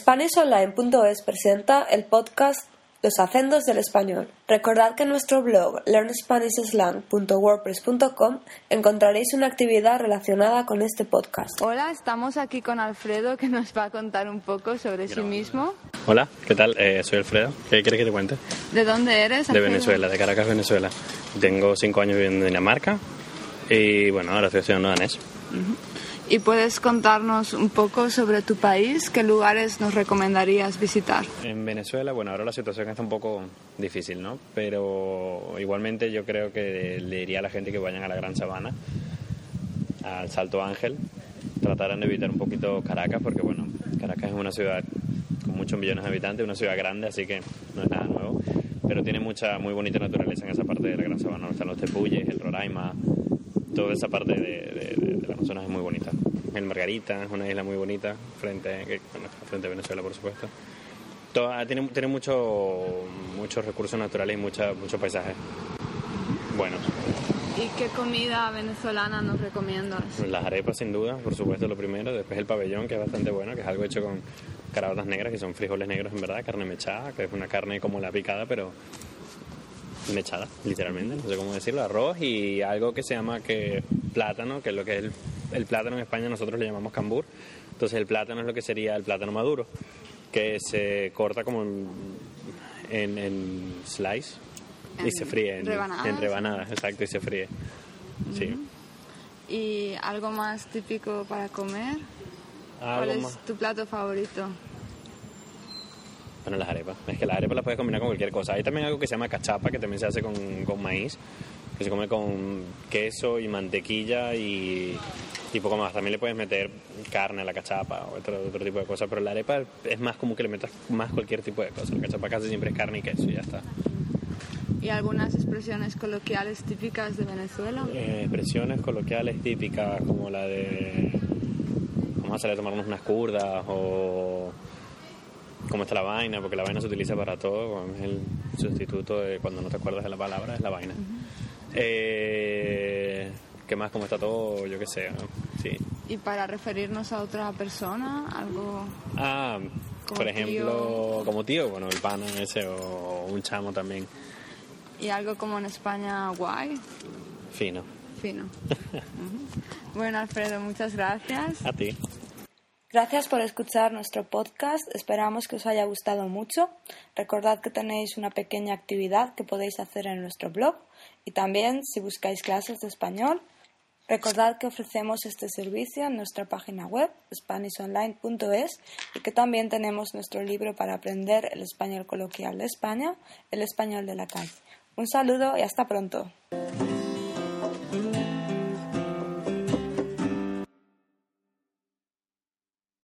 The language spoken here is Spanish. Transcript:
SpanishOnline.es presenta el podcast Los acentos del español. Recordad que en nuestro blog learnspanishslang.wordpress.com encontraréis una actividad relacionada con este podcast. Hola, estamos aquí con Alfredo que nos va a contar un poco sobre sí mismo. Hola, ¿qué tal? Eh, soy Alfredo. ¿Qué quieres que te cuente? ¿De dónde eres? De Alfredo? Venezuela, de Caracas, Venezuela. Tengo cinco años viviendo en Dinamarca y bueno, ahora estoy estudiando danés. ¿Y puedes contarnos un poco sobre tu país? ¿Qué lugares nos recomendarías visitar? En Venezuela, bueno, ahora la situación está un poco difícil, ¿no? Pero igualmente yo creo que le diría a la gente que vayan a la Gran Sabana, al Salto Ángel, trataran de evitar un poquito Caracas, porque bueno, Caracas es una ciudad con muchos millones de habitantes, una ciudad grande, así que no es nada nuevo, pero tiene mucha, muy bonita naturaleza en esa parte de la Gran Sabana, donde están los tepuyes, el Roraima, toda esa parte de, de, de, del Amazonas es muy bonita. El Margarita es una isla muy bonita, frente, bueno, frente a Venezuela, por supuesto. Toda, tiene tiene mucho, muchos recursos naturales y mucha, muchos paisajes buenos. ¿Y qué comida venezolana nos recomiendas? Las arepas, sin duda, por supuesto, lo primero. Después el pabellón, que es bastante bueno, que es algo hecho con carabatas negras, que son frijoles negros en verdad, carne mechada, que es una carne como la picada, pero mechada, literalmente, no sé cómo decirlo, arroz y algo que se llama que plátano, que es lo que es el, el plátano en España nosotros le llamamos cambur. Entonces el plátano es lo que sería el plátano maduro, que se corta como en, en, en slice y se fríe en rebanadas. en rebanadas, exacto, y se fríe. Sí. ¿Y algo más típico para comer? ¿Cuál es más. tu plato favorito? Bueno, las arepas. Es que las arepas las puedes combinar con cualquier cosa. Hay también algo que se llama cachapa, que también se hace con, con maíz, que se come con queso y mantequilla y, y poco más. También le puedes meter carne a la cachapa o otro, otro tipo de cosas, pero la arepa es más común que le metas más cualquier tipo de cosa. La cachapa casi siempre es carne y queso y ya está. ¿Y algunas expresiones coloquiales típicas de Venezuela? Eh, expresiones coloquiales típicas como la de vamos a salir a tomarnos unas curdas o cómo está la vaina, porque la vaina se utiliza para todo, es el sustituto de cuando no te acuerdas de la palabra, es la vaina. Eh, ¿Qué más? ¿Cómo está todo? Yo qué sé, ¿no? sí. ¿Y para referirnos a otra persona? ¿Algo...? Ah, Como por ejemplo, tío. como tío, bueno, el pana ese o un chamo también, ¿Y algo como en España guay? fino. Fino. Bueno, Alfredo, muchas gracias. A ti. Gracias por escuchar nuestro podcast. Esperamos que os haya gustado mucho. Recordad que tenéis una pequeña actividad que podéis hacer en nuestro blog y también si buscáis clases de español. Recordad que ofrecemos este servicio en nuestra página web spanishonline.es y que también tenemos nuestro libro para aprender el español coloquial de España, el español de la calle. Un saludo y hasta pronto.